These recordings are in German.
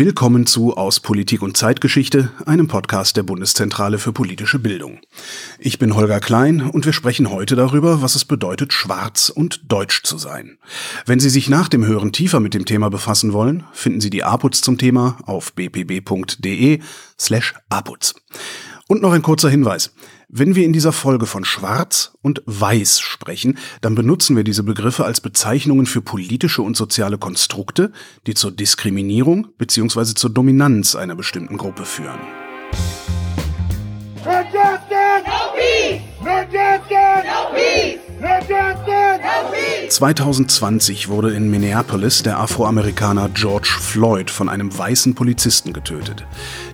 Willkommen zu Aus Politik und Zeitgeschichte, einem Podcast der Bundeszentrale für politische Bildung. Ich bin Holger Klein und wir sprechen heute darüber, was es bedeutet, schwarz und deutsch zu sein. Wenn Sie sich nach dem Hören tiefer mit dem Thema befassen wollen, finden Sie die APUZ zum Thema auf bpb.de slash APUZ. Und noch ein kurzer Hinweis. Wenn wir in dieser Folge von Schwarz und Weiß sprechen, dann benutzen wir diese Begriffe als Bezeichnungen für politische und soziale Konstrukte, die zur Diskriminierung bzw. zur Dominanz einer bestimmten Gruppe führen. 2020 wurde in Minneapolis der Afroamerikaner George Floyd von einem weißen Polizisten getötet.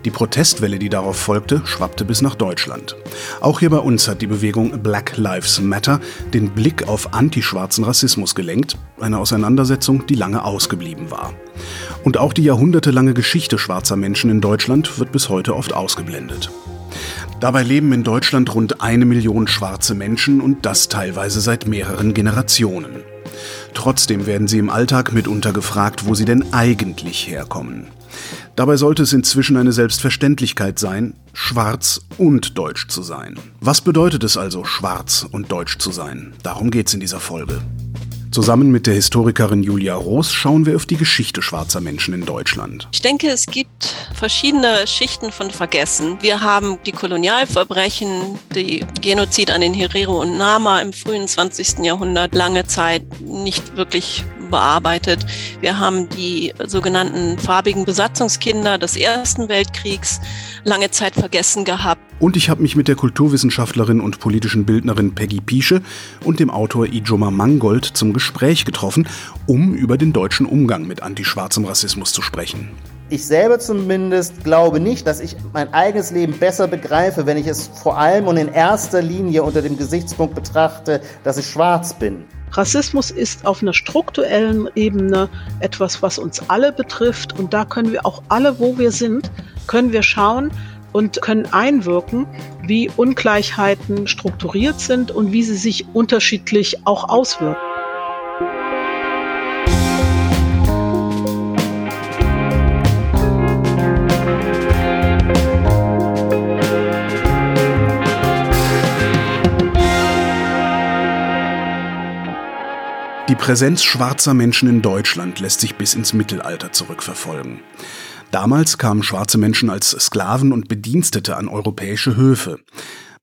Die Protestwelle, die darauf folgte, schwappte bis nach Deutschland. Auch hier bei uns hat die Bewegung Black Lives Matter den Blick auf antischwarzen Rassismus gelenkt, eine Auseinandersetzung, die lange ausgeblieben war. Und auch die jahrhundertelange Geschichte schwarzer Menschen in Deutschland wird bis heute oft ausgeblendet. Dabei leben in Deutschland rund eine Million schwarze Menschen und das teilweise seit mehreren Generationen. Trotzdem werden sie im Alltag mitunter gefragt, wo sie denn eigentlich herkommen. Dabei sollte es inzwischen eine Selbstverständlichkeit sein, schwarz und deutsch zu sein. Was bedeutet es also, schwarz und deutsch zu sein? Darum geht's in dieser Folge. Zusammen mit der Historikerin Julia Roos schauen wir auf die Geschichte schwarzer Menschen in Deutschland. Ich denke, es gibt verschiedene Schichten von Vergessen. Wir haben die Kolonialverbrechen, die Genozid an den Herero und Nama im frühen 20. Jahrhundert lange Zeit nicht wirklich bearbeitet. Wir haben die sogenannten farbigen Besatzungskinder des Ersten Weltkriegs lange Zeit vergessen gehabt. Und ich habe mich mit der Kulturwissenschaftlerin und politischen Bildnerin Peggy Piesche und dem Autor Ijoma Mangold zum Gespräch getroffen, um über den deutschen Umgang mit antischwarzem Rassismus zu sprechen. Ich selber zumindest glaube nicht, dass ich mein eigenes Leben besser begreife, wenn ich es vor allem und in erster Linie unter dem Gesichtspunkt betrachte, dass ich schwarz bin. Rassismus ist auf einer strukturellen Ebene etwas, was uns alle betrifft und da können wir auch alle, wo wir sind, können wir schauen und können einwirken, wie Ungleichheiten strukturiert sind und wie sie sich unterschiedlich auch auswirken. Präsenz schwarzer Menschen in Deutschland lässt sich bis ins Mittelalter zurückverfolgen. Damals kamen schwarze Menschen als Sklaven und Bedienstete an europäische Höfe.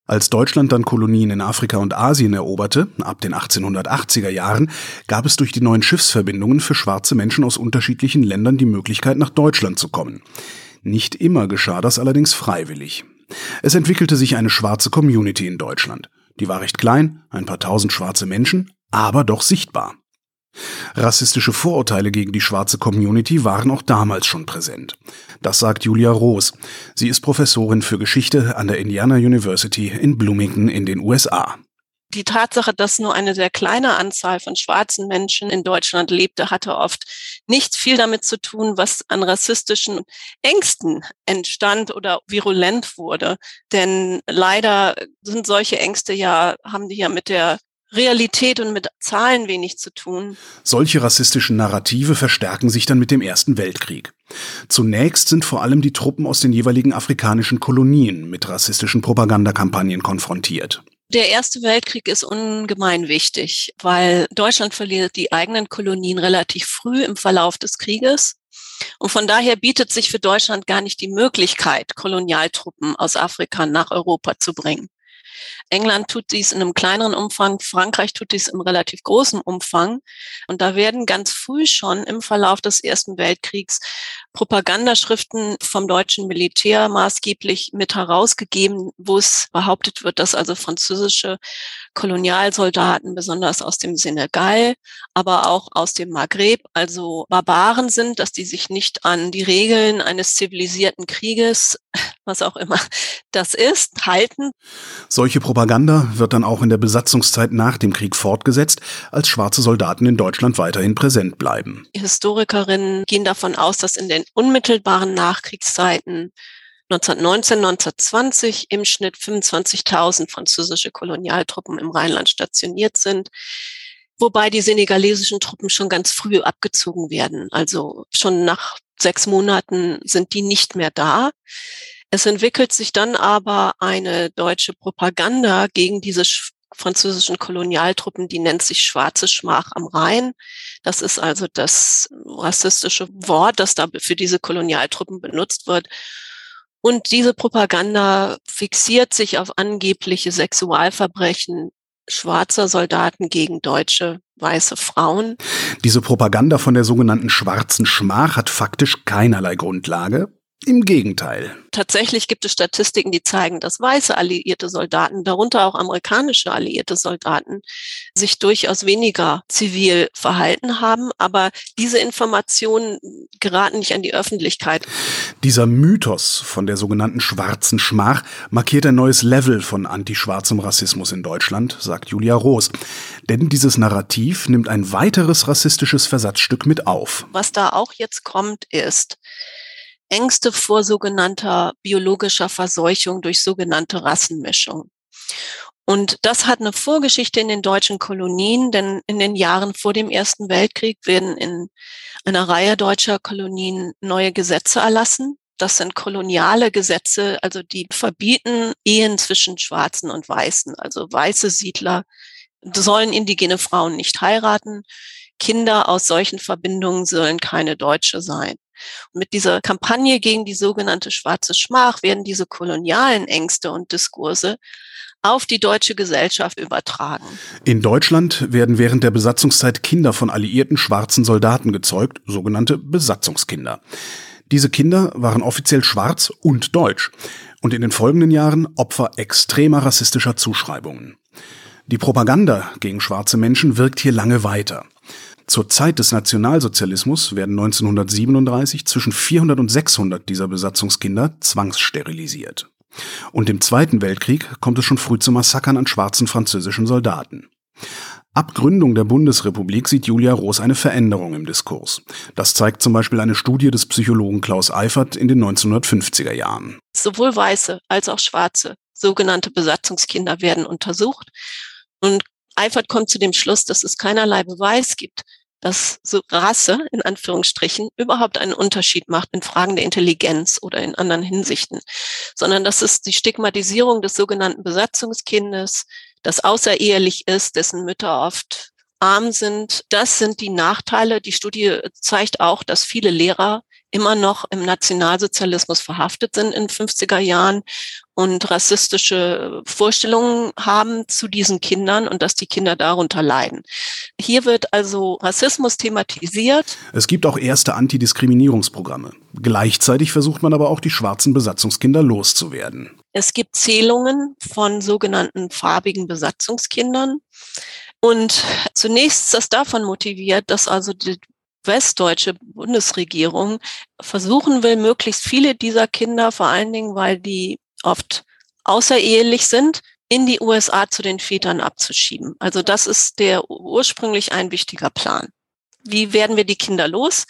Als Deutschland dann Kolonien in Afrika und Asien eroberte, ab den 1880er Jahren, gab es durch die neuen Schiffsverbindungen für schwarze Menschen aus unterschiedlichen Ländern die Möglichkeit, nach Deutschland zu kommen. Nicht immer geschah das allerdings freiwillig. Es entwickelte sich eine schwarze Community in Deutschland. Die war recht klein, ein paar tausend schwarze Menschen, aber doch sichtbar. Rassistische Vorurteile gegen die schwarze Community waren auch damals schon präsent. Das sagt Julia Roos. Sie ist Professorin für Geschichte an der Indiana University in Bloomington in den USA. Die Tatsache, dass nur eine sehr kleine Anzahl von schwarzen Menschen in Deutschland lebte, hatte oft nicht viel damit zu tun, was an rassistischen Ängsten entstand oder virulent wurde. Denn leider sind solche Ängste ja, haben die ja mit der Realität und mit Zahlen wenig zu tun. Solche rassistischen Narrative verstärken sich dann mit dem Ersten Weltkrieg. Zunächst sind vor allem die Truppen aus den jeweiligen afrikanischen Kolonien mit rassistischen Propagandakampagnen konfrontiert. Der Erste Weltkrieg ist ungemein wichtig, weil Deutschland verliert die eigenen Kolonien relativ früh im Verlauf des Krieges. Und von daher bietet sich für Deutschland gar nicht die Möglichkeit, Kolonialtruppen aus Afrika nach Europa zu bringen. England tut dies in einem kleineren Umfang, Frankreich tut dies im relativ großen Umfang. Und da werden ganz früh schon im Verlauf des Ersten Weltkriegs Propagandaschriften vom deutschen Militär maßgeblich mit herausgegeben, wo es behauptet wird, dass also französische Kolonialsoldaten, besonders aus dem Senegal, aber auch aus dem Maghreb, also Barbaren sind, dass die sich nicht an die Regeln eines zivilisierten Krieges, was auch immer das ist, halten. Solche Propaganda wird dann auch in der Besatzungszeit nach dem Krieg fortgesetzt, als schwarze Soldaten in Deutschland weiterhin präsent bleiben. Historikerinnen gehen davon aus, dass in den unmittelbaren Nachkriegszeiten 1919, 1920 im Schnitt 25.000 französische Kolonialtruppen im Rheinland stationiert sind, wobei die senegalesischen Truppen schon ganz früh abgezogen werden. Also schon nach sechs Monaten sind die nicht mehr da. Es entwickelt sich dann aber eine deutsche Propaganda gegen diese französischen Kolonialtruppen, die nennt sich Schwarze Schmach am Rhein. Das ist also das rassistische Wort, das da für diese Kolonialtruppen benutzt wird. Und diese Propaganda fixiert sich auf angebliche Sexualverbrechen schwarzer Soldaten gegen deutsche weiße Frauen. Diese Propaganda von der sogenannten schwarzen Schmach hat faktisch keinerlei Grundlage. Im Gegenteil. Tatsächlich gibt es Statistiken, die zeigen, dass weiße alliierte Soldaten, darunter auch amerikanische alliierte Soldaten, sich durchaus weniger zivil verhalten haben. Aber diese Informationen geraten nicht an die Öffentlichkeit. Dieser Mythos von der sogenannten schwarzen Schmach markiert ein neues Level von antischwarzem Rassismus in Deutschland, sagt Julia Roos. Denn dieses Narrativ nimmt ein weiteres rassistisches Versatzstück mit auf. Was da auch jetzt kommt, ist, Ängste vor sogenannter biologischer Verseuchung durch sogenannte Rassenmischung. Und das hat eine Vorgeschichte in den deutschen Kolonien, denn in den Jahren vor dem Ersten Weltkrieg werden in einer Reihe deutscher Kolonien neue Gesetze erlassen. Das sind koloniale Gesetze, also die verbieten Ehen zwischen Schwarzen und Weißen. Also weiße Siedler sollen indigene Frauen nicht heiraten. Kinder aus solchen Verbindungen sollen keine Deutsche sein. Und mit dieser Kampagne gegen die sogenannte schwarze Schmach werden diese kolonialen Ängste und Diskurse auf die deutsche Gesellschaft übertragen. In Deutschland werden während der Besatzungszeit Kinder von alliierten schwarzen Soldaten gezeugt, sogenannte Besatzungskinder. Diese Kinder waren offiziell schwarz und deutsch und in den folgenden Jahren Opfer extremer rassistischer Zuschreibungen. Die Propaganda gegen schwarze Menschen wirkt hier lange weiter. Zur Zeit des Nationalsozialismus werden 1937 zwischen 400 und 600 dieser Besatzungskinder zwangssterilisiert. Und im Zweiten Weltkrieg kommt es schon früh zu Massakern an schwarzen französischen Soldaten. Ab Gründung der Bundesrepublik sieht Julia Roos eine Veränderung im Diskurs. Das zeigt zum Beispiel eine Studie des Psychologen Klaus Eifert in den 1950er Jahren. Sowohl weiße als auch schwarze sogenannte Besatzungskinder werden untersucht. Und Eifert kommt zu dem Schluss, dass es keinerlei Beweis gibt, dass so Rasse in Anführungsstrichen überhaupt einen Unterschied macht in Fragen der Intelligenz oder in anderen Hinsichten, sondern dass es die Stigmatisierung des sogenannten Besatzungskindes, das außerehelich ist, dessen Mütter oft arm sind, das sind die Nachteile. Die Studie zeigt auch, dass viele Lehrer immer noch im Nationalsozialismus verhaftet sind in 50er Jahren und rassistische Vorstellungen haben zu diesen Kindern und dass die Kinder darunter leiden. Hier wird also Rassismus thematisiert. Es gibt auch erste Antidiskriminierungsprogramme. Gleichzeitig versucht man aber auch die schwarzen Besatzungskinder loszuwerden. Es gibt Zählungen von sogenannten farbigen Besatzungskindern. Und zunächst ist das davon motiviert, dass also die westdeutsche Bundesregierung versuchen will, möglichst viele dieser Kinder, vor allen Dingen, weil die oft außerehelich sind, in die USA zu den Vätern abzuschieben. Also das ist der ursprünglich ein wichtiger Plan. Wie werden wir die Kinder los?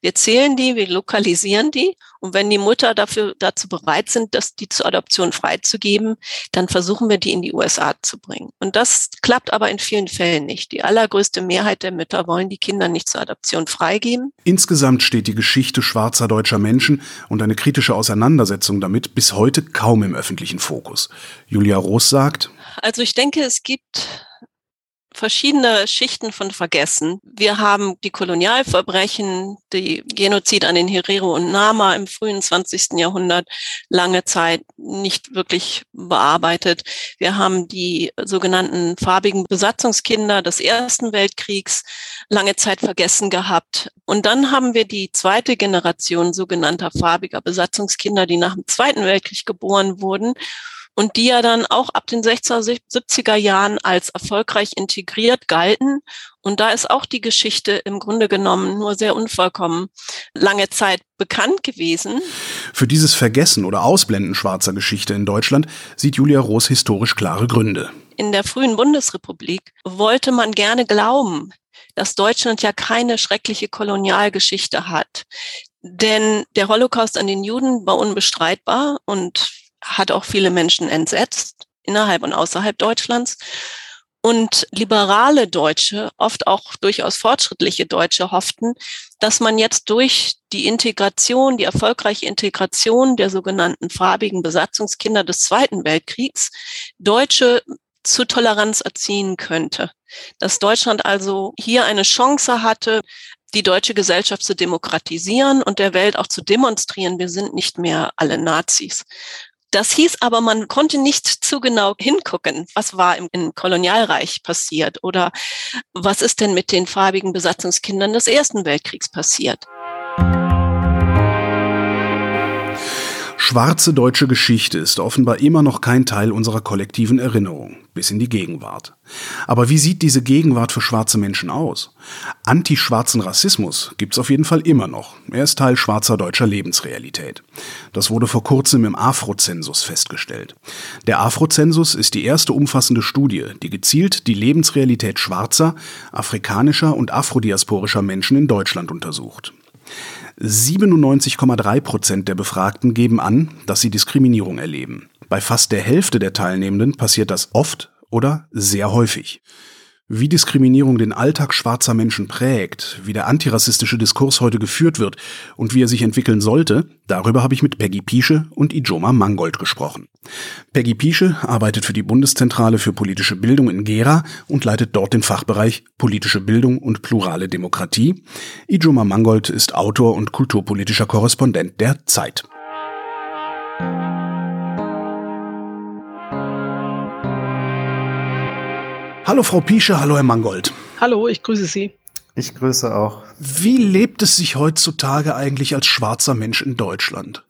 Wir zählen die, wir lokalisieren die und wenn die Mutter dafür dazu bereit sind, das die zur Adoption freizugeben, dann versuchen wir die in die USA zu bringen. Und das klappt aber in vielen Fällen nicht. Die allergrößte Mehrheit der Mütter wollen die Kinder nicht zur Adoption freigeben. Insgesamt steht die Geschichte schwarzer deutscher Menschen und eine kritische Auseinandersetzung damit bis heute kaum im öffentlichen Fokus. Julia Roos sagt, also ich denke, es gibt verschiedene Schichten von Vergessen. Wir haben die Kolonialverbrechen, die Genozid an den Herero und Nama im frühen 20. Jahrhundert lange Zeit nicht wirklich bearbeitet. Wir haben die sogenannten farbigen Besatzungskinder des Ersten Weltkriegs lange Zeit vergessen gehabt. Und dann haben wir die zweite Generation sogenannter farbiger Besatzungskinder, die nach dem Zweiten Weltkrieg geboren wurden und die ja dann auch ab den 60er, 70er Jahren als erfolgreich integriert galten. Und da ist auch die Geschichte im Grunde genommen nur sehr unvollkommen lange Zeit bekannt gewesen. Für dieses Vergessen oder Ausblenden schwarzer Geschichte in Deutschland sieht Julia Roos historisch klare Gründe. In der frühen Bundesrepublik wollte man gerne glauben, dass Deutschland ja keine schreckliche Kolonialgeschichte hat. Denn der Holocaust an den Juden war unbestreitbar und hat auch viele Menschen entsetzt, innerhalb und außerhalb Deutschlands. Und liberale Deutsche, oft auch durchaus fortschrittliche Deutsche, hofften, dass man jetzt durch die Integration, die erfolgreiche Integration der sogenannten farbigen Besatzungskinder des Zweiten Weltkriegs, Deutsche zu Toleranz erziehen könnte. Dass Deutschland also hier eine Chance hatte, die deutsche Gesellschaft zu demokratisieren und der Welt auch zu demonstrieren, wir sind nicht mehr alle Nazis. Das hieß aber, man konnte nicht zu genau hingucken, was war im, im, Kolonialreich passiert oder was ist denn mit den farbigen Besatzungskindern des Ersten Weltkriegs passiert. Schwarze deutsche Geschichte ist offenbar immer noch kein Teil unserer kollektiven Erinnerung, bis in die Gegenwart. Aber wie sieht diese Gegenwart für schwarze Menschen aus? Anti-schwarzen Rassismus gibt's auf jeden Fall immer noch. Er ist Teil schwarzer deutscher Lebensrealität. Das wurde vor kurzem im Afrozensus festgestellt. Der Afrozensus ist die erste umfassende Studie, die gezielt die Lebensrealität schwarzer, afrikanischer und afrodiasporischer Menschen in Deutschland untersucht. 97,3 Prozent der Befragten geben an, dass sie Diskriminierung erleben. Bei fast der Hälfte der Teilnehmenden passiert das oft oder sehr häufig. Wie Diskriminierung den Alltag schwarzer Menschen prägt, wie der antirassistische Diskurs heute geführt wird und wie er sich entwickeln sollte, darüber habe ich mit Peggy Piesche und Ijoma Mangold gesprochen. Peggy Piesche arbeitet für die Bundeszentrale für politische Bildung in Gera und leitet dort den Fachbereich Politische Bildung und plurale Demokratie. Ijoma Mangold ist Autor und kulturpolitischer Korrespondent der Zeit. Hallo Frau Piesche, hallo Herr Mangold. Hallo, ich grüße Sie. Ich grüße auch. Wie lebt es sich heutzutage eigentlich als schwarzer Mensch in Deutschland?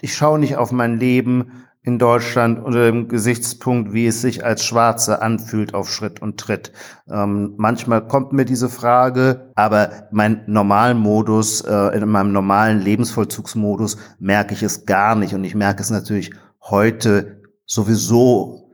Ich schaue nicht auf mein Leben in Deutschland unter dem Gesichtspunkt, wie es sich als Schwarze anfühlt auf Schritt und Tritt. Ähm, manchmal kommt mir diese Frage, aber mein Normalmodus, äh, in meinem normalen Lebensvollzugsmodus merke ich es gar nicht. Und ich merke es natürlich heute sowieso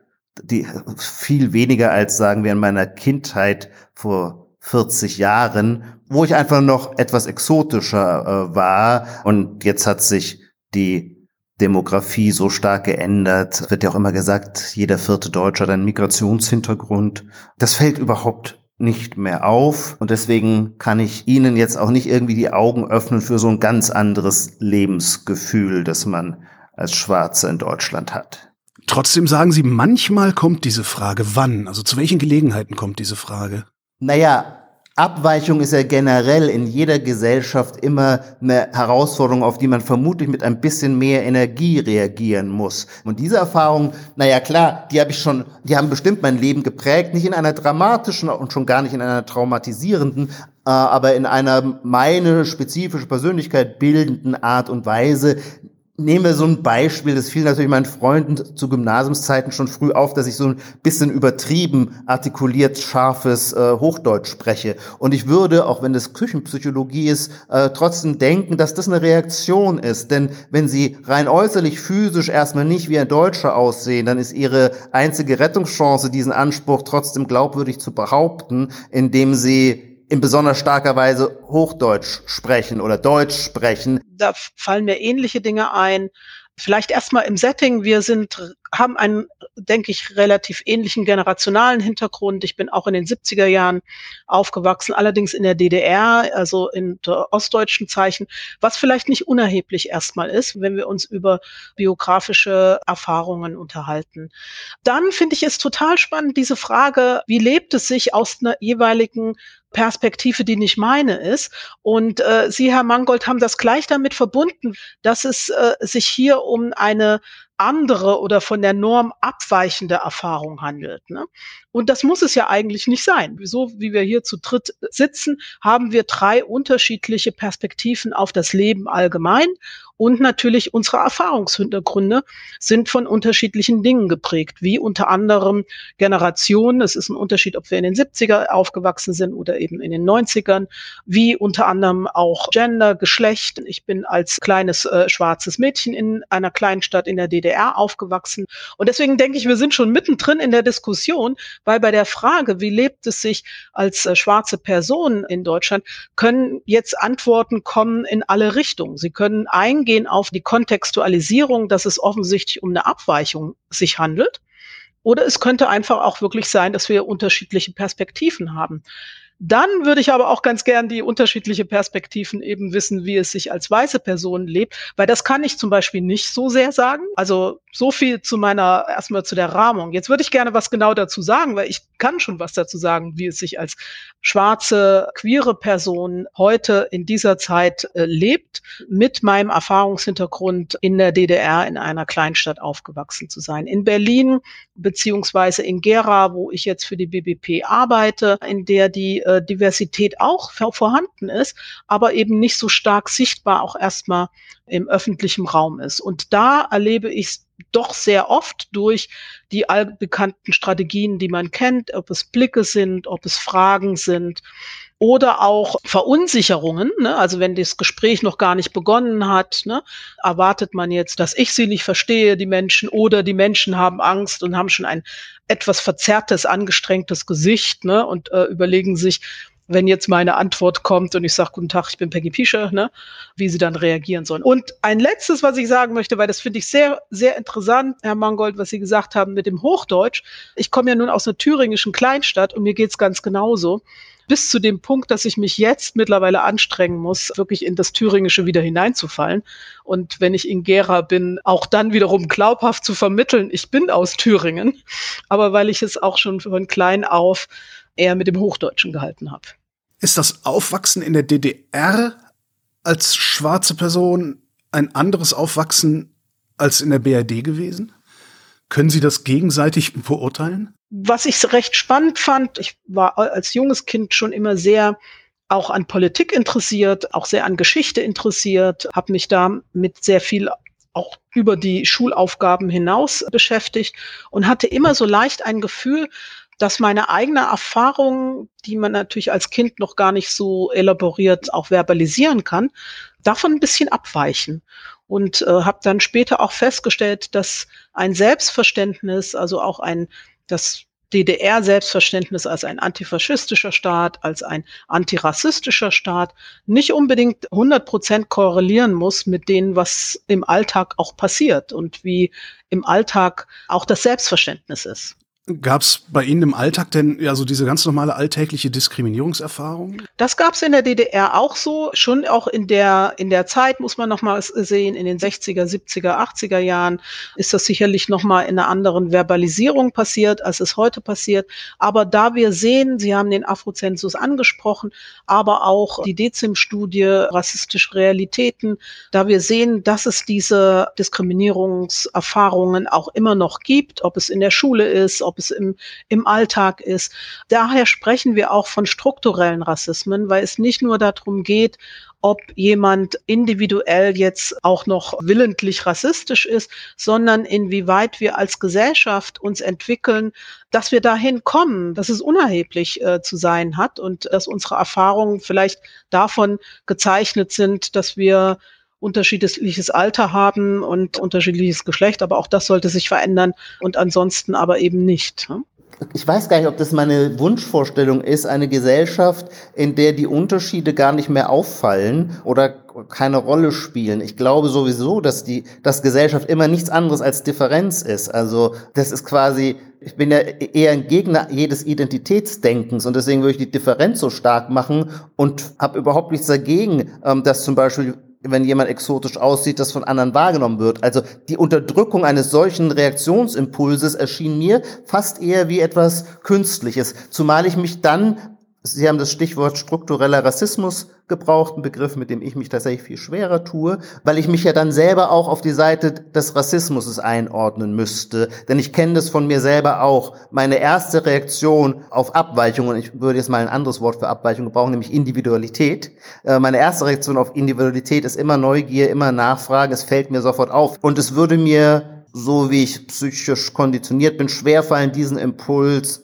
die viel weniger als sagen wir in meiner Kindheit vor 40 Jahren, wo ich einfach noch etwas exotischer äh, war und jetzt hat sich die Demografie so stark geändert. Wird ja auch immer gesagt, jeder vierte Deutsche hat einen Migrationshintergrund. Das fällt überhaupt nicht mehr auf und deswegen kann ich Ihnen jetzt auch nicht irgendwie die Augen öffnen für so ein ganz anderes Lebensgefühl, das man als Schwarze in Deutschland hat. Trotzdem sagen Sie, manchmal kommt diese Frage, wann? Also zu welchen Gelegenheiten kommt diese Frage? Naja, Abweichung ist ja generell in jeder Gesellschaft immer eine Herausforderung, auf die man vermutlich mit ein bisschen mehr Energie reagieren muss. Und diese Erfahrung, naja klar, die habe ich schon, die haben bestimmt mein Leben geprägt, nicht in einer dramatischen und schon gar nicht in einer traumatisierenden, äh, aber in einer meine spezifische Persönlichkeit bildenden Art und Weise, Nehmen wir so ein Beispiel, das fiel natürlich meinen Freunden zu Gymnasiumszeiten schon früh auf, dass ich so ein bisschen übertrieben artikuliert scharfes äh, Hochdeutsch spreche. Und ich würde, auch wenn das Küchenpsychologie ist, äh, trotzdem denken, dass das eine Reaktion ist. Denn wenn sie rein äußerlich physisch erstmal nicht wie ein Deutscher aussehen, dann ist ihre einzige Rettungschance, diesen Anspruch trotzdem glaubwürdig zu behaupten, indem sie in besonders starker Weise Hochdeutsch sprechen oder Deutsch sprechen. Da fallen mir ähnliche Dinge ein. Vielleicht erstmal im Setting. Wir sind, haben einen, denke ich, relativ ähnlichen generationalen Hintergrund. Ich bin auch in den 70er Jahren aufgewachsen, allerdings in der DDR, also in ostdeutschen Zeichen, was vielleicht nicht unerheblich erstmal ist, wenn wir uns über biografische Erfahrungen unterhalten. Dann finde ich es total spannend, diese Frage, wie lebt es sich aus einer jeweiligen Perspektive, die nicht meine ist. Und äh, Sie, Herr Mangold, haben das gleich damit verbunden, dass es äh, sich hier um eine andere oder von der Norm abweichende Erfahrung handelt. Ne? Und das muss es ja eigentlich nicht sein. So wie wir hier zu dritt sitzen, haben wir drei unterschiedliche Perspektiven auf das Leben allgemein und natürlich unsere Erfahrungshintergründe sind von unterschiedlichen Dingen geprägt, wie unter anderem Generationen. Es ist ein Unterschied, ob wir in den 70er aufgewachsen sind oder eben in den 90ern, wie unter anderem auch Gender, Geschlecht. Ich bin als kleines äh, schwarzes Mädchen in einer kleinen Stadt in der DDR aufgewachsen. Und deswegen denke ich, wir sind schon mittendrin in der Diskussion, weil bei der Frage, wie lebt es sich als äh, schwarze Person in Deutschland, können jetzt Antworten kommen in alle Richtungen. Sie können eingehen auf die Kontextualisierung, dass es offensichtlich um eine Abweichung sich handelt Oder es könnte einfach auch wirklich sein, dass wir unterschiedliche Perspektiven haben. Dann würde ich aber auch ganz gern die unterschiedliche Perspektiven eben wissen, wie es sich als weiße Person lebt, weil das kann ich zum Beispiel nicht so sehr sagen. Also so viel zu meiner, erstmal zu der Rahmung. Jetzt würde ich gerne was genau dazu sagen, weil ich kann schon was dazu sagen, wie es sich als schwarze, queere Person heute in dieser Zeit äh, lebt, mit meinem Erfahrungshintergrund in der DDR in einer Kleinstadt aufgewachsen zu sein. In Berlin beziehungsweise in Gera, wo ich jetzt für die BBP arbeite, in der die äh, Diversität auch vorhanden ist, aber eben nicht so stark sichtbar auch erstmal im öffentlichen Raum ist. Und da erlebe ich doch sehr oft durch die allbekannten Strategien, die man kennt, ob es Blicke sind, ob es Fragen sind oder auch Verunsicherungen. Ne? Also wenn das Gespräch noch gar nicht begonnen hat, ne? erwartet man jetzt, dass ich sie nicht verstehe, die Menschen, oder die Menschen haben Angst und haben schon ein etwas verzerrtes, angestrengtes Gesicht ne? und äh, überlegen sich, wenn jetzt meine Antwort kommt und ich sage, guten Tag, ich bin Peggy Pischer, ne, wie sie dann reagieren sollen. Und ein letztes, was ich sagen möchte, weil das finde ich sehr, sehr interessant, Herr Mangold, was Sie gesagt haben mit dem Hochdeutsch. Ich komme ja nun aus einer thüringischen Kleinstadt und mir geht's ganz genauso. Bis zu dem Punkt, dass ich mich jetzt mittlerweile anstrengen muss, wirklich in das Thüringische wieder hineinzufallen. Und wenn ich in Gera bin, auch dann wiederum glaubhaft zu vermitteln, ich bin aus Thüringen. Aber weil ich es auch schon von klein auf eher mit dem Hochdeutschen gehalten habe. Ist das Aufwachsen in der DDR als schwarze Person ein anderes Aufwachsen als in der BRD gewesen? Können Sie das gegenseitig beurteilen? Was ich recht spannend fand, ich war als junges Kind schon immer sehr auch an Politik interessiert, auch sehr an Geschichte interessiert, habe mich da mit sehr viel auch über die Schulaufgaben hinaus beschäftigt und hatte immer so leicht ein Gefühl, dass meine eigene Erfahrung, die man natürlich als Kind noch gar nicht so elaboriert auch verbalisieren kann, davon ein bisschen abweichen. Und äh, habe dann später auch festgestellt, dass ein Selbstverständnis, also auch ein das DDR-Selbstverständnis als ein antifaschistischer Staat, als ein antirassistischer Staat nicht unbedingt 100 Prozent korrelieren muss mit dem, was im Alltag auch passiert und wie im Alltag auch das Selbstverständnis ist. Gab es bei Ihnen im Alltag denn ja so diese ganz normale alltägliche Diskriminierungserfahrung? Das gab es in der DDR auch so, schon auch in der in der Zeit muss man noch mal sehen, in den 60er, 70er, 80er Jahren ist das sicherlich noch mal in einer anderen Verbalisierung passiert, als es heute passiert. Aber da wir sehen, Sie haben den Afrozensus angesprochen, aber auch die Dezim-Studie rassistische Realitäten, da wir sehen, dass es diese Diskriminierungserfahrungen auch immer noch gibt, ob es in der Schule ist, ob es im, im Alltag ist. Daher sprechen wir auch von strukturellen Rassismen, weil es nicht nur darum geht, ob jemand individuell jetzt auch noch willentlich rassistisch ist, sondern inwieweit wir als Gesellschaft uns entwickeln, dass wir dahin kommen, dass es unerheblich äh, zu sein hat und dass unsere Erfahrungen vielleicht davon gezeichnet sind, dass wir unterschiedliches Alter haben und unterschiedliches Geschlecht, aber auch das sollte sich verändern und ansonsten aber eben nicht. Ne? Ich weiß gar nicht, ob das meine Wunschvorstellung ist, eine Gesellschaft, in der die Unterschiede gar nicht mehr auffallen oder keine Rolle spielen. Ich glaube sowieso, dass die, dass Gesellschaft immer nichts anderes als Differenz ist. Also, das ist quasi, ich bin ja eher ein Gegner jedes Identitätsdenkens und deswegen würde ich die Differenz so stark machen und habe überhaupt nichts dagegen, ähm, dass zum Beispiel wenn jemand exotisch aussieht, das von anderen wahrgenommen wird. Also die Unterdrückung eines solchen Reaktionsimpulses erschien mir fast eher wie etwas Künstliches, zumal ich mich dann Sie haben das Stichwort struktureller Rassismus gebraucht, ein Begriff, mit dem ich mich tatsächlich viel schwerer tue, weil ich mich ja dann selber auch auf die Seite des Rassismus einordnen müsste. Denn ich kenne das von mir selber auch. Meine erste Reaktion auf Abweichung, und ich würde jetzt mal ein anderes Wort für Abweichung gebrauchen, nämlich Individualität. Äh, meine erste Reaktion auf Individualität ist immer Neugier, immer Nachfragen, es fällt mir sofort auf. Und es würde mir so wie ich psychisch konditioniert bin, schwerfallen, diesen Impuls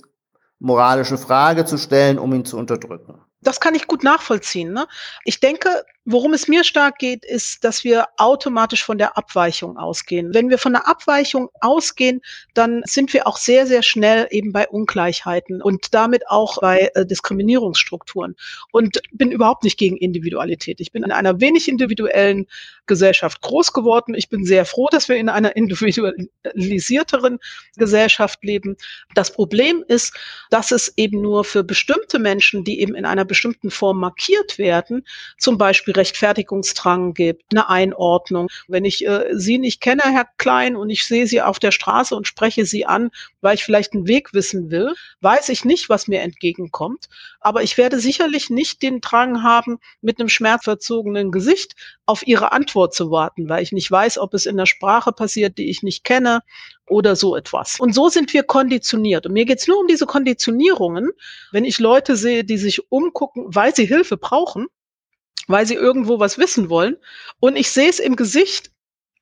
moralische Frage zu stellen, um ihn zu unterdrücken. Das kann ich gut nachvollziehen. Ne? Ich denke, Worum es mir stark geht, ist, dass wir automatisch von der Abweichung ausgehen. Wenn wir von der Abweichung ausgehen, dann sind wir auch sehr, sehr schnell eben bei Ungleichheiten und damit auch bei äh, Diskriminierungsstrukturen. Und bin überhaupt nicht gegen Individualität. Ich bin in einer wenig individuellen Gesellschaft groß geworden. Ich bin sehr froh, dass wir in einer individualisierteren Gesellschaft leben. Das Problem ist, dass es eben nur für bestimmte Menschen, die eben in einer bestimmten Form markiert werden, zum Beispiel Rechtfertigungsdrang gibt, eine Einordnung. Wenn ich äh, Sie nicht kenne, Herr Klein, und ich sehe Sie auf der Straße und spreche Sie an, weil ich vielleicht einen Weg wissen will, weiß ich nicht, was mir entgegenkommt. Aber ich werde sicherlich nicht den Drang haben, mit einem schmerzverzogenen Gesicht auf Ihre Antwort zu warten, weil ich nicht weiß, ob es in der Sprache passiert, die ich nicht kenne oder so etwas. Und so sind wir konditioniert. Und mir geht es nur um diese Konditionierungen. Wenn ich Leute sehe, die sich umgucken, weil sie Hilfe brauchen, weil sie irgendwo was wissen wollen. Und ich sehe es im Gesicht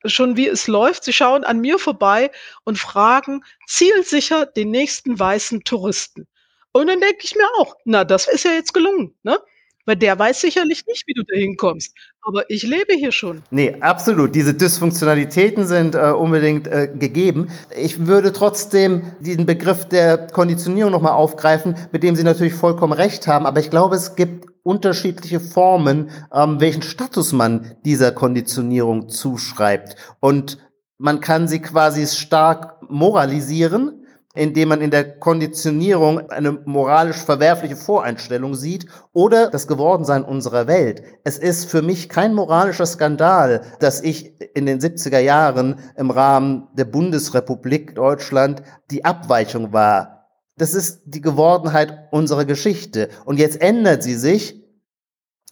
schon, wie es läuft. Sie schauen an mir vorbei und fragen zielsicher den nächsten weißen Touristen. Und dann denke ich mir auch, na, das ist ja jetzt gelungen, ne? Weil der weiß sicherlich nicht, wie du da hinkommst. Aber ich lebe hier schon. Nee, absolut. Diese Dysfunktionalitäten sind äh, unbedingt äh, gegeben. Ich würde trotzdem diesen Begriff der Konditionierung nochmal aufgreifen, mit dem Sie natürlich vollkommen recht haben. Aber ich glaube, es gibt unterschiedliche Formen, ähm, welchen Status man dieser Konditionierung zuschreibt. Und man kann sie quasi stark moralisieren indem man in der Konditionierung eine moralisch verwerfliche Voreinstellung sieht oder das Gewordensein unserer Welt. Es ist für mich kein moralischer Skandal, dass ich in den 70er Jahren im Rahmen der Bundesrepublik Deutschland die Abweichung war. Das ist die Gewordenheit unserer Geschichte. Und jetzt ändert sie sich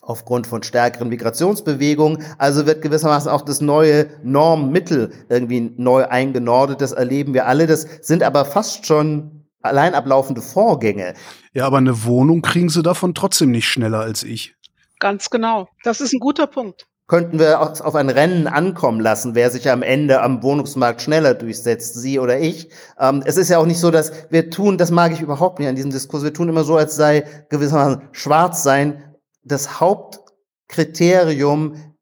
aufgrund von stärkeren Migrationsbewegungen. Also wird gewissermaßen auch das neue Normmittel irgendwie neu eingenordet. Das erleben wir alle. Das sind aber fast schon allein ablaufende Vorgänge. Ja, aber eine Wohnung kriegen sie davon trotzdem nicht schneller als ich. Ganz genau. Das ist ein guter Punkt. Könnten wir auf ein Rennen ankommen lassen, wer sich am Ende am Wohnungsmarkt schneller durchsetzt, Sie oder ich. Ähm, es ist ja auch nicht so, dass wir tun, das mag ich überhaupt nicht an diesem Diskurs, wir tun immer so, als sei gewissermaßen schwarz sein das Hauptkriterium,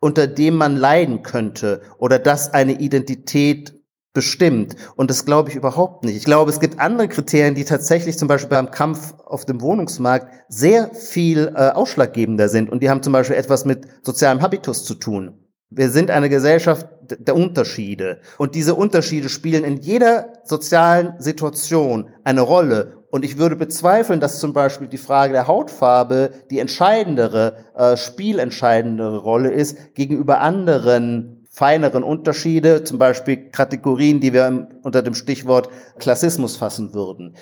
unter dem man leiden könnte oder das eine Identität bestimmt. Und das glaube ich überhaupt nicht. Ich glaube, es gibt andere Kriterien, die tatsächlich zum Beispiel beim Kampf auf dem Wohnungsmarkt sehr viel äh, ausschlaggebender sind. Und die haben zum Beispiel etwas mit sozialem Habitus zu tun. Wir sind eine Gesellschaft der Unterschiede. Und diese Unterschiede spielen in jeder sozialen Situation eine Rolle. Und ich würde bezweifeln, dass zum Beispiel die Frage der Hautfarbe die entscheidendere, äh, spielentscheidendere Rolle ist gegenüber anderen feineren Unterschiede, zum Beispiel Kategorien, die wir unter dem Stichwort Klassismus fassen würden.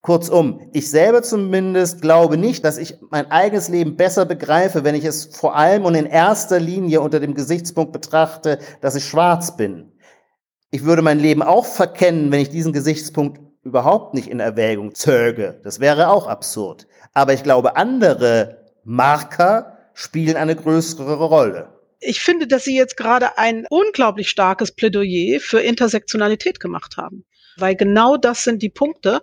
Kurzum, ich selber zumindest glaube nicht, dass ich mein eigenes Leben besser begreife, wenn ich es vor allem und in erster Linie unter dem Gesichtspunkt betrachte, dass ich schwarz bin. Ich würde mein Leben auch verkennen, wenn ich diesen Gesichtspunkt überhaupt nicht in Erwägung zöge. Das wäre auch absurd. Aber ich glaube, andere Marker spielen eine größere Rolle. Ich finde, dass Sie jetzt gerade ein unglaublich starkes Plädoyer für Intersektionalität gemacht haben. Weil genau das sind die Punkte,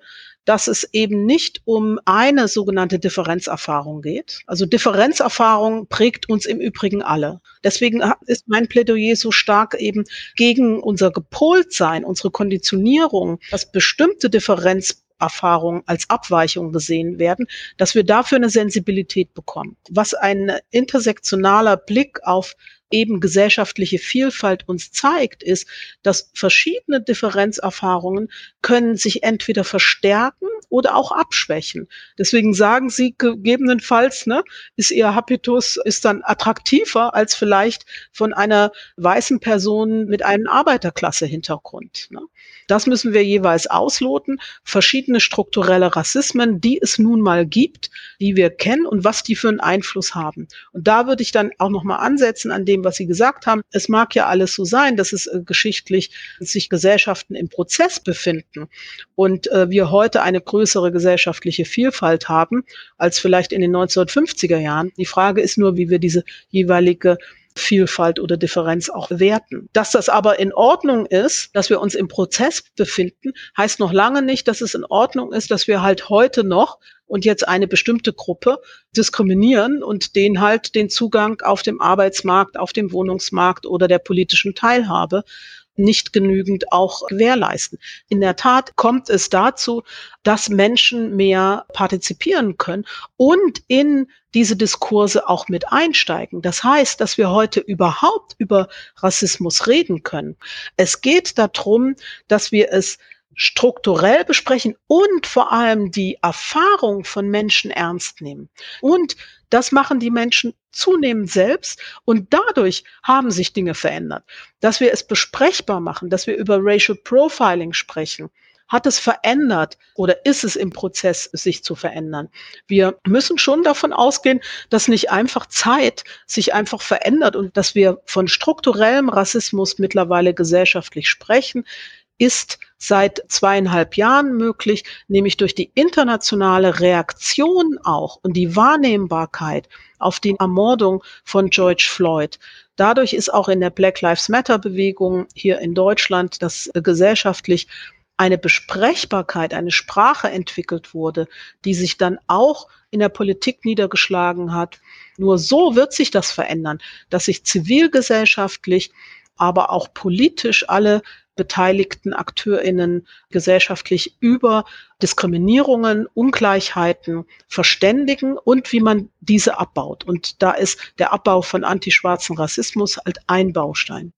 dass es eben nicht um eine sogenannte Differenzerfahrung geht. Also Differenzerfahrung prägt uns im Übrigen alle. Deswegen ist mein Plädoyer so stark eben gegen unser Gepoltsein, unsere Konditionierung, dass bestimmte Differenz Erfahrungen als Abweichung gesehen werden, dass wir dafür eine Sensibilität bekommen. Was ein intersektionaler Blick auf eben gesellschaftliche Vielfalt uns zeigt, ist, dass verschiedene Differenzerfahrungen können sich entweder verstärken oder auch abschwächen. Deswegen sagen Sie gegebenenfalls, ne, ist Ihr Habitus ist dann attraktiver als vielleicht von einer weißen Person mit einem Arbeiterklasse-Hintergrund. Ne? Das müssen wir jeweils ausloten. Verschiedene strukturelle Rassismen, die es nun mal gibt, die wir kennen und was die für einen Einfluss haben. Und da würde ich dann auch nochmal ansetzen an dem, was Sie gesagt haben. Es mag ja alles so sein, dass es äh, geschichtlich sich Gesellschaften im Prozess befinden und äh, wir heute eine größere gesellschaftliche Vielfalt haben als vielleicht in den 1950er Jahren. Die Frage ist nur, wie wir diese jeweilige Vielfalt oder Differenz auch werten. Dass das aber in Ordnung ist, dass wir uns im Prozess befinden, heißt noch lange nicht, dass es in Ordnung ist, dass wir halt heute noch und jetzt eine bestimmte Gruppe diskriminieren und denen halt den Zugang auf dem Arbeitsmarkt, auf dem Wohnungsmarkt oder der politischen Teilhabe nicht genügend auch gewährleisten. In der Tat kommt es dazu, dass Menschen mehr partizipieren können und in diese Diskurse auch mit einsteigen. Das heißt, dass wir heute überhaupt über Rassismus reden können. Es geht darum, dass wir es strukturell besprechen und vor allem die Erfahrung von Menschen ernst nehmen. Und das machen die Menschen zunehmend selbst und dadurch haben sich Dinge verändert. Dass wir es besprechbar machen, dass wir über Racial Profiling sprechen, hat es verändert oder ist es im Prozess, sich zu verändern? Wir müssen schon davon ausgehen, dass nicht einfach Zeit sich einfach verändert und dass wir von strukturellem Rassismus mittlerweile gesellschaftlich sprechen ist seit zweieinhalb Jahren möglich, nämlich durch die internationale Reaktion auch und die Wahrnehmbarkeit auf die Ermordung von George Floyd. Dadurch ist auch in der Black Lives Matter Bewegung hier in Deutschland das gesellschaftlich eine Besprechbarkeit, eine Sprache entwickelt wurde, die sich dann auch in der Politik niedergeschlagen hat. Nur so wird sich das verändern, dass sich zivilgesellschaftlich, aber auch politisch alle beteiligten AkteurInnen gesellschaftlich über Diskriminierungen, Ungleichheiten verständigen und wie man diese abbaut. Und da ist der Abbau von antischwarzen Rassismus halt ein Baustein.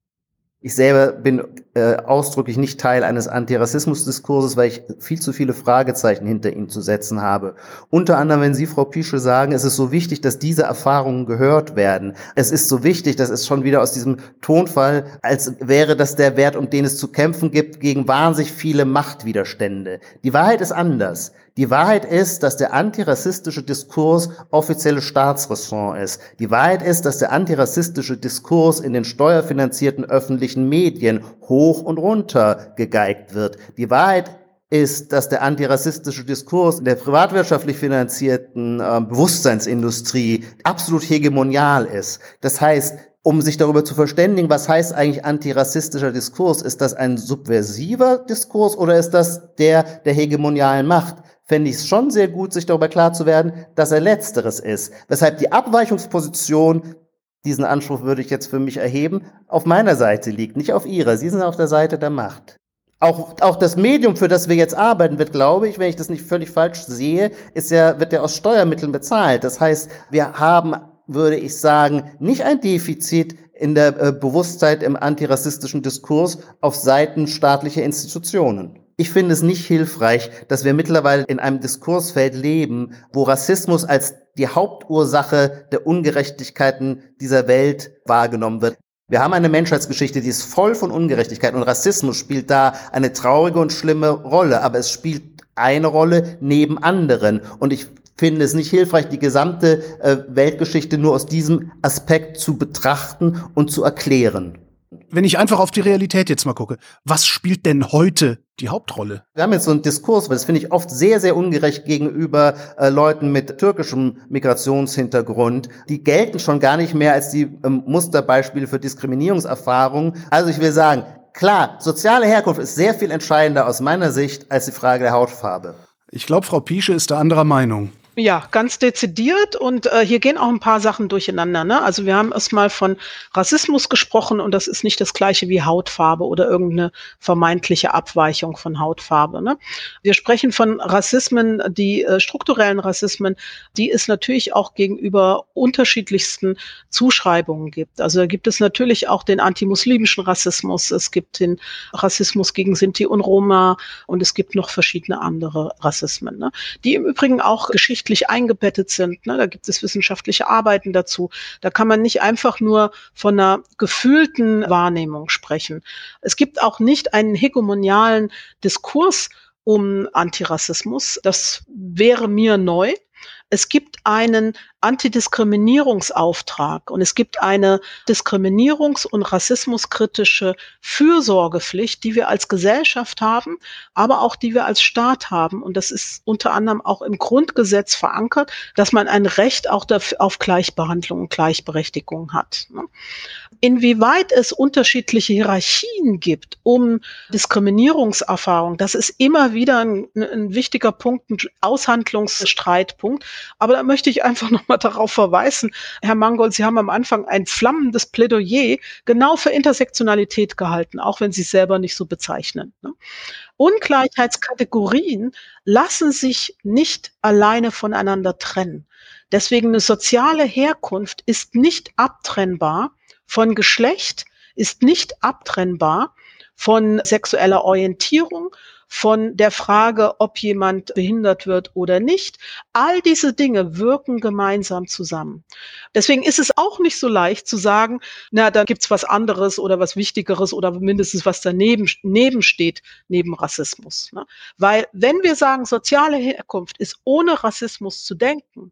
Ich selber bin äh, ausdrücklich nicht Teil eines Antirassismus-Diskurses, weil ich viel zu viele Fragezeichen hinter ihm zu setzen habe. Unter anderem, wenn Sie, Frau Pischel, sagen, es ist so wichtig, dass diese Erfahrungen gehört werden. Es ist so wichtig, das ist schon wieder aus diesem Tonfall, als wäre das der Wert, um den es zu kämpfen gibt, gegen wahnsinnig viele Machtwiderstände. Die Wahrheit ist anders. Die Wahrheit ist, dass der antirassistische Diskurs offizielle Staatsressort ist. Die Wahrheit ist, dass der antirassistische Diskurs in den steuerfinanzierten öffentlichen Medien hoch und runter gegeigt wird. Die Wahrheit ist, dass der antirassistische Diskurs in der privatwirtschaftlich finanzierten äh, Bewusstseinsindustrie absolut hegemonial ist. Das heißt, um sich darüber zu verständigen, was heißt eigentlich antirassistischer Diskurs? Ist das ein subversiver Diskurs oder ist das der der hegemonialen Macht? Fände ich es schon sehr gut, sich darüber klar zu werden, dass er letzteres ist. Weshalb die Abweichungsposition, diesen Anspruch würde ich jetzt für mich erheben, auf meiner Seite liegt, nicht auf ihrer. Sie sind auf der Seite der Macht. Auch, auch das Medium, für das wir jetzt arbeiten, wird, glaube ich, wenn ich das nicht völlig falsch sehe, ist ja, wird ja aus Steuermitteln bezahlt. Das heißt, wir haben, würde ich sagen, nicht ein Defizit in der äh, Bewusstheit im antirassistischen Diskurs auf Seiten staatlicher Institutionen. Ich finde es nicht hilfreich, dass wir mittlerweile in einem Diskursfeld leben, wo Rassismus als die Hauptursache der Ungerechtigkeiten dieser Welt wahrgenommen wird. Wir haben eine Menschheitsgeschichte, die ist voll von Ungerechtigkeit und Rassismus spielt da eine traurige und schlimme Rolle, aber es spielt eine Rolle neben anderen. Und ich finde es nicht hilfreich, die gesamte äh, Weltgeschichte nur aus diesem Aspekt zu betrachten und zu erklären wenn ich einfach auf die Realität jetzt mal gucke, was spielt denn heute die Hauptrolle? Wir haben jetzt so einen Diskurs, weil das finde ich oft sehr, sehr ungerecht gegenüber äh, Leuten mit türkischem Migrationshintergrund. Die gelten schon gar nicht mehr als die ähm, Musterbeispiele für Diskriminierungserfahrungen. Also ich will sagen, klar, soziale Herkunft ist sehr viel entscheidender aus meiner Sicht als die Frage der Hautfarbe. Ich glaube, Frau Piesche ist da anderer Meinung. Ja, ganz dezidiert und äh, hier gehen auch ein paar Sachen durcheinander. Ne? Also wir haben erstmal von Rassismus gesprochen und das ist nicht das gleiche wie Hautfarbe oder irgendeine vermeintliche Abweichung von Hautfarbe. Ne? Wir sprechen von Rassismen, die äh, strukturellen Rassismen, die es natürlich auch gegenüber unterschiedlichsten Zuschreibungen gibt. Also da gibt es natürlich auch den antimuslimischen Rassismus, es gibt den Rassismus gegen Sinti und Roma und es gibt noch verschiedene andere Rassismen, ne? die im Übrigen auch geschichtlich wissenschaftlich eingebettet sind. Ne? Da gibt es wissenschaftliche Arbeiten dazu. Da kann man nicht einfach nur von einer gefühlten Wahrnehmung sprechen. Es gibt auch nicht einen hegemonialen Diskurs um Antirassismus. Das wäre mir neu. Es gibt einen Antidiskriminierungsauftrag und es gibt eine diskriminierungs- und rassismuskritische Fürsorgepflicht, die wir als Gesellschaft haben, aber auch die wir als Staat haben. Und das ist unter anderem auch im Grundgesetz verankert, dass man ein Recht auch auf Gleichbehandlung und Gleichberechtigung hat. Ne? Inwieweit es unterschiedliche Hierarchien gibt um Diskriminierungserfahrung, das ist immer wieder ein, ein wichtiger Punkt, ein Aushandlungsstreitpunkt. Aber da möchte ich einfach nochmal darauf verweisen, Herr Mangold, Sie haben am Anfang ein flammendes Plädoyer genau für Intersektionalität gehalten, auch wenn Sie es selber nicht so bezeichnen. Ne? Ungleichheitskategorien lassen sich nicht alleine voneinander trennen. Deswegen eine soziale Herkunft ist nicht abtrennbar von Geschlecht, ist nicht abtrennbar von sexueller Orientierung, von der Frage, ob jemand behindert wird oder nicht. All diese Dinge wirken gemeinsam zusammen. Deswegen ist es auch nicht so leicht zu sagen, na, da gibt's was anderes oder was Wichtigeres oder mindestens was daneben neben steht, neben Rassismus. Ne? Weil wenn wir sagen, soziale Herkunft ist ohne Rassismus zu denken,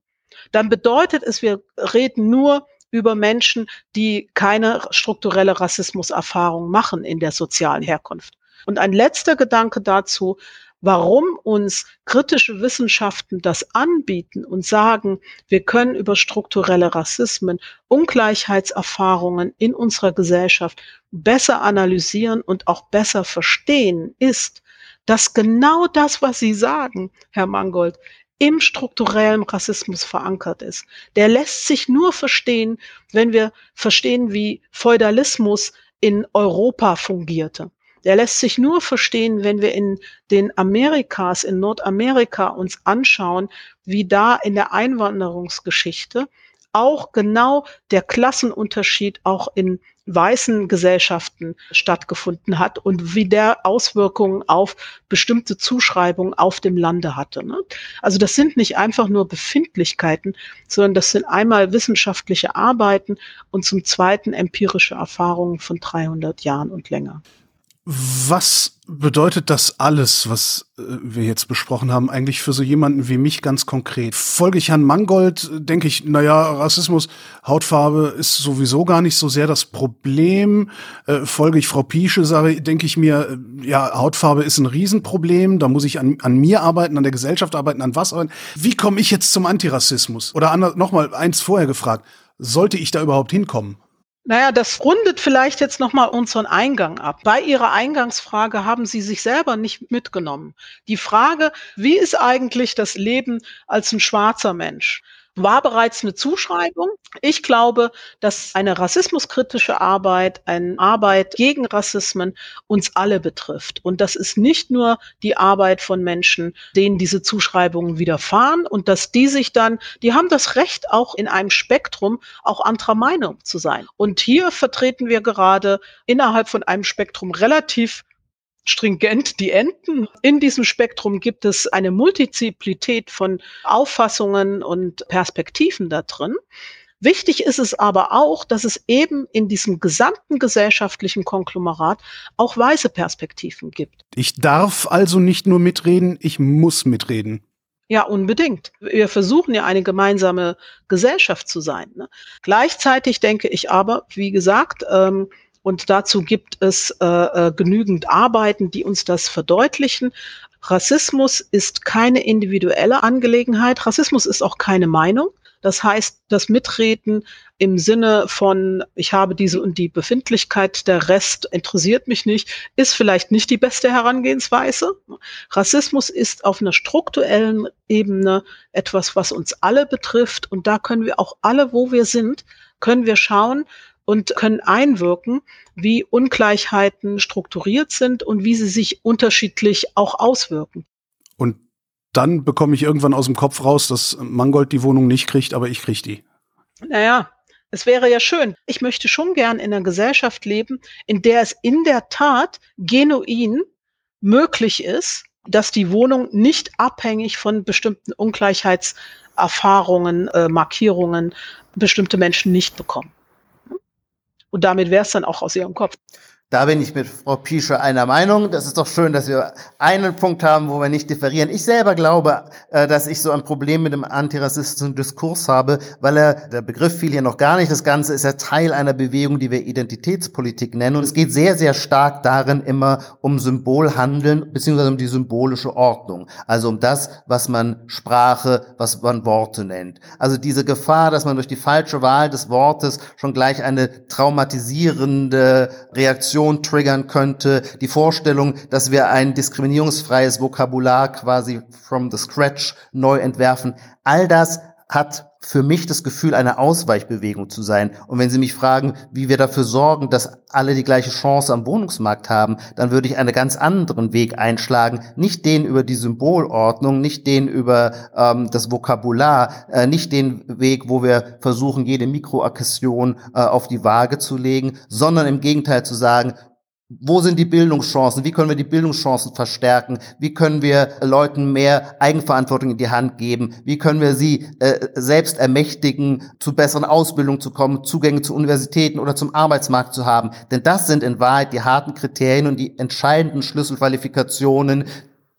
dann bedeutet es, wir reden nur über Menschen, die keine strukturelle Rassismuserfahrung machen in der sozialen Herkunft. Und ein letzter Gedanke dazu, warum uns kritische Wissenschaften das anbieten und sagen, wir können über strukturelle Rassismen, Ungleichheitserfahrungen in unserer Gesellschaft besser analysieren und auch besser verstehen, ist, dass genau das, was Sie sagen, Herr Mangold, im strukturellen Rassismus verankert ist. Der lässt sich nur verstehen, wenn wir verstehen, wie Feudalismus in Europa fungierte. Der lässt sich nur verstehen, wenn wir in den Amerikas, in Nordamerika uns anschauen, wie da in der Einwanderungsgeschichte auch genau der Klassenunterschied auch in weißen Gesellschaften stattgefunden hat und wie der Auswirkungen auf bestimmte Zuschreibungen auf dem Lande hatte. Ne? Also das sind nicht einfach nur Befindlichkeiten, sondern das sind einmal wissenschaftliche Arbeiten und zum Zweiten empirische Erfahrungen von 300 Jahren und länger. Was bedeutet das alles, was äh, wir jetzt besprochen haben, eigentlich für so jemanden wie mich ganz konkret? Folge ich Herrn Mangold, denke ich, naja, Rassismus, Hautfarbe ist sowieso gar nicht so sehr das Problem. Äh, folge ich Frau Piesche, sage, denke ich mir, äh, ja, Hautfarbe ist ein Riesenproblem, da muss ich an, an mir arbeiten, an der Gesellschaft arbeiten, an was arbeiten. Wie komme ich jetzt zum Antirassismus? Oder nochmal eins vorher gefragt, sollte ich da überhaupt hinkommen? Naja, das rundet vielleicht jetzt nochmal unseren Eingang ab. Bei Ihrer Eingangsfrage haben Sie sich selber nicht mitgenommen. Die Frage, wie ist eigentlich das Leben als ein schwarzer Mensch? War bereits eine Zuschreibung. Ich glaube, dass eine rassismuskritische Arbeit, eine Arbeit gegen Rassismen uns alle betrifft. Und das ist nicht nur die Arbeit von Menschen, denen diese Zuschreibungen widerfahren und dass die sich dann, die haben das Recht auch in einem Spektrum auch anderer Meinung zu sein. Und hier vertreten wir gerade innerhalb von einem Spektrum relativ stringent die Enden. In diesem Spektrum gibt es eine Multiplizität von Auffassungen und Perspektiven da drin. Wichtig ist es aber auch, dass es eben in diesem gesamten gesellschaftlichen Konglomerat auch weiße Perspektiven gibt. Ich darf also nicht nur mitreden, ich muss mitreden. Ja, unbedingt. Wir versuchen ja eine gemeinsame Gesellschaft zu sein. Ne? Gleichzeitig denke ich aber, wie gesagt, ähm, und dazu gibt es äh, äh, genügend Arbeiten, die uns das verdeutlichen. Rassismus ist keine individuelle Angelegenheit. Rassismus ist auch keine Meinung. Das heißt, das Mitreden im Sinne von, ich habe diese und die Befindlichkeit, der Rest interessiert mich nicht, ist vielleicht nicht die beste Herangehensweise. Rassismus ist auf einer strukturellen Ebene etwas, was uns alle betrifft. Und da können wir auch alle, wo wir sind, können wir schauen, und können einwirken, wie Ungleichheiten strukturiert sind und wie sie sich unterschiedlich auch auswirken. Und dann bekomme ich irgendwann aus dem Kopf raus, dass Mangold die Wohnung nicht kriegt, aber ich kriege die. Naja, es wäre ja schön. Ich möchte schon gern in einer Gesellschaft leben, in der es in der Tat genuin möglich ist, dass die Wohnung nicht abhängig von bestimmten Ungleichheitserfahrungen, äh, Markierungen bestimmte Menschen nicht bekommen. Und damit wäre es dann auch aus ihrem Kopf. Da bin ich mit Frau Piesche einer Meinung. Das ist doch schön, dass wir einen Punkt haben, wo wir nicht differieren. Ich selber glaube, äh, dass ich so ein Problem mit dem antirassistischen Diskurs habe, weil er, der Begriff fiel hier noch gar nicht, das Ganze ist ja Teil einer Bewegung, die wir Identitätspolitik nennen. Und es geht sehr, sehr stark darin immer um Symbolhandeln, beziehungsweise um die symbolische Ordnung. Also um das, was man Sprache, was man Worte nennt. Also diese Gefahr, dass man durch die falsche Wahl des Wortes schon gleich eine traumatisierende Reaktion Reaktion triggern könnte, die Vorstellung, dass wir ein diskriminierungsfreies Vokabular quasi from the scratch neu entwerfen. All das hat für mich das Gefühl, eine Ausweichbewegung zu sein. Und wenn Sie mich fragen, wie wir dafür sorgen, dass alle die gleiche Chance am Wohnungsmarkt haben, dann würde ich einen ganz anderen Weg einschlagen. Nicht den über die Symbolordnung, nicht den über ähm, das Vokabular, äh, nicht den Weg, wo wir versuchen, jede Mikroaggression äh, auf die Waage zu legen, sondern im Gegenteil zu sagen, wo sind die Bildungschancen? Wie können wir die Bildungschancen verstärken? Wie können wir Leuten mehr Eigenverantwortung in die Hand geben? Wie können wir sie äh, selbst ermächtigen, zu besseren Ausbildungen zu kommen, Zugänge zu Universitäten oder zum Arbeitsmarkt zu haben? Denn das sind in Wahrheit die harten Kriterien und die entscheidenden Schlüsselqualifikationen,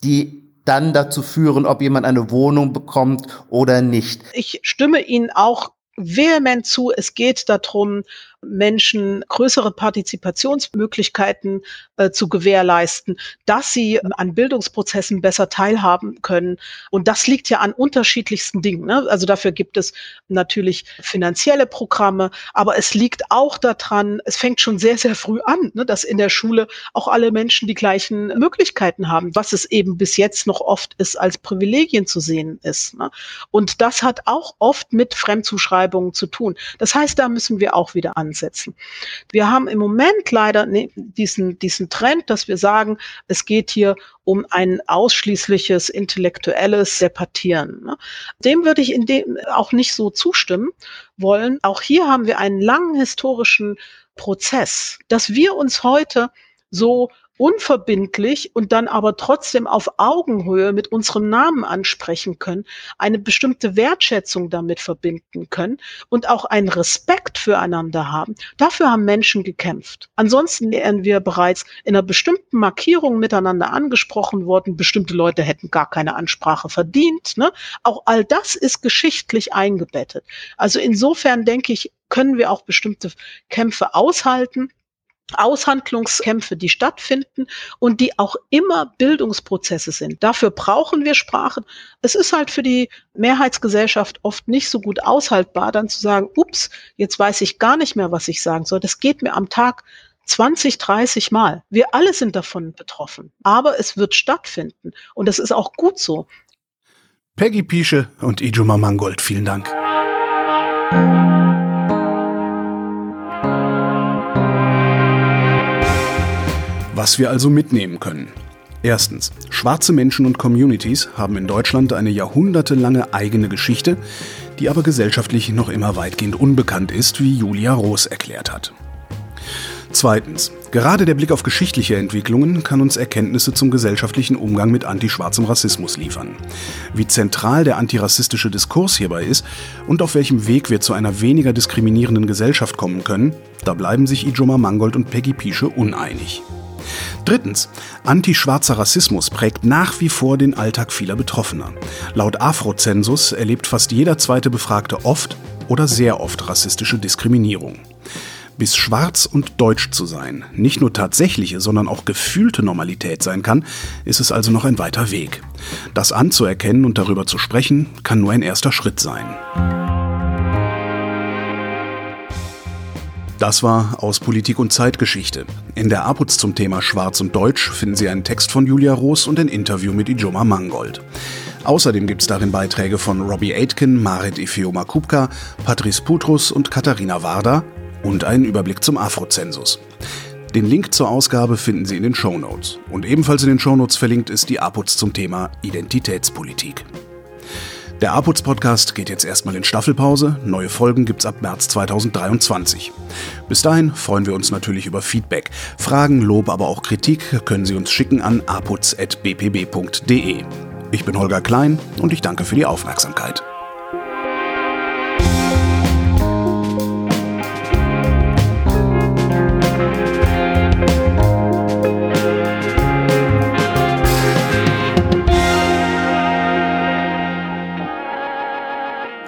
die dann dazu führen, ob jemand eine Wohnung bekommt oder nicht. Ich stimme Ihnen auch vehement zu. Es geht darum, Menschen größere Partizipationsmöglichkeiten äh, zu gewährleisten, dass sie äh, an Bildungsprozessen besser teilhaben können. Und das liegt ja an unterschiedlichsten Dingen. Ne? Also dafür gibt es natürlich finanzielle Programme, aber es liegt auch daran, es fängt schon sehr, sehr früh an, ne, dass in der Schule auch alle Menschen die gleichen Möglichkeiten haben, was es eben bis jetzt noch oft ist, als Privilegien zu sehen ist. Ne? Und das hat auch oft mit Fremdzuschreibungen zu tun. Das heißt, da müssen wir auch wieder an ansetzen. Wir haben im Moment leider ne, diesen, diesen Trend, dass wir sagen, es geht hier um ein ausschließliches intellektuelles Debattieren. Ne? Dem würde ich in dem auch nicht so zustimmen wollen. Auch hier haben wir einen langen historischen Prozess, dass wir uns heute so unverbindlich und dann aber trotzdem auf Augenhöhe mit unserem Namen ansprechen können, eine bestimmte Wertschätzung damit verbinden können und auch einen Respekt füreinander haben. Dafür haben Menschen gekämpft. Ansonsten wären wir bereits in einer bestimmten Markierung miteinander angesprochen worden. Bestimmte Leute hätten gar keine Ansprache verdient. Ne? Auch all das ist geschichtlich eingebettet. Also insofern denke ich, können wir auch bestimmte Kämpfe aushalten Aushandlungskämpfe, die stattfinden und die auch immer Bildungsprozesse sind. Dafür brauchen wir Sprachen. Es ist halt für die Mehrheitsgesellschaft oft nicht so gut aushaltbar, dann zu sagen, ups, jetzt weiß ich gar nicht mehr, was ich sagen soll. Das geht mir am Tag 20, 30 Mal. Wir alle sind davon betroffen. Aber es wird stattfinden. Und das ist auch gut so. Peggy Piesche und Ijuma Mangold, vielen Dank. Was wir also mitnehmen können. Erstens. Schwarze Menschen und Communities haben in Deutschland eine jahrhundertelange eigene Geschichte, die aber gesellschaftlich noch immer weitgehend unbekannt ist, wie Julia Roos erklärt hat. Zweitens. Gerade der Blick auf geschichtliche Entwicklungen kann uns Erkenntnisse zum gesellschaftlichen Umgang mit antischwarzem Rassismus liefern. Wie zentral der antirassistische Diskurs hierbei ist und auf welchem Weg wir zu einer weniger diskriminierenden Gesellschaft kommen können, da bleiben sich Ijoma Mangold und Peggy Piesche uneinig. Drittens, antischwarzer Rassismus prägt nach wie vor den Alltag vieler Betroffener. Laut Afrozensus erlebt fast jeder zweite Befragte oft oder sehr oft rassistische Diskriminierung. Bis schwarz und deutsch zu sein nicht nur tatsächliche, sondern auch gefühlte Normalität sein kann, ist es also noch ein weiter Weg. Das anzuerkennen und darüber zu sprechen, kann nur ein erster Schritt sein. Das war aus Politik und Zeitgeschichte. In der APUZ zum Thema Schwarz und Deutsch finden Sie einen Text von Julia Roos und ein Interview mit Ijoma Mangold. Außerdem gibt es darin Beiträge von Robbie Aitken, Marit Ifeoma Kupka, Patrice Putrus und Katharina Warda und einen Überblick zum Afrozensus. Den Link zur Ausgabe finden Sie in den Show Notes. Und ebenfalls in den Show Notes verlinkt ist die APUZ zum Thema Identitätspolitik. Der APUZ Podcast geht jetzt erstmal in Staffelpause. Neue Folgen gibt's ab März 2023. Bis dahin freuen wir uns natürlich über Feedback. Fragen, Lob, aber auch Kritik können Sie uns schicken an aputz.bpb.de. Ich bin Holger Klein und ich danke für die Aufmerksamkeit.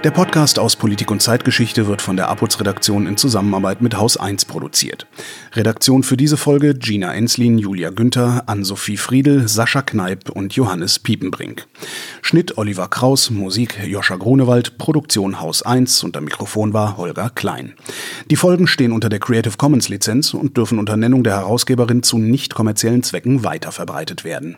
Der Podcast aus Politik und Zeitgeschichte wird von der APUZ-Redaktion in Zusammenarbeit mit Haus 1 produziert. Redaktion für diese Folge Gina Enslin, Julia Günther, Ann-Sophie Friedel, Sascha Kneip und Johannes Piepenbrink. Schnitt Oliver Kraus, Musik Joscha Grunewald, Produktion Haus 1 und am Mikrofon war Holger Klein. Die Folgen stehen unter der Creative Commons Lizenz und dürfen unter Nennung der Herausgeberin zu nicht kommerziellen Zwecken weiterverbreitet werden.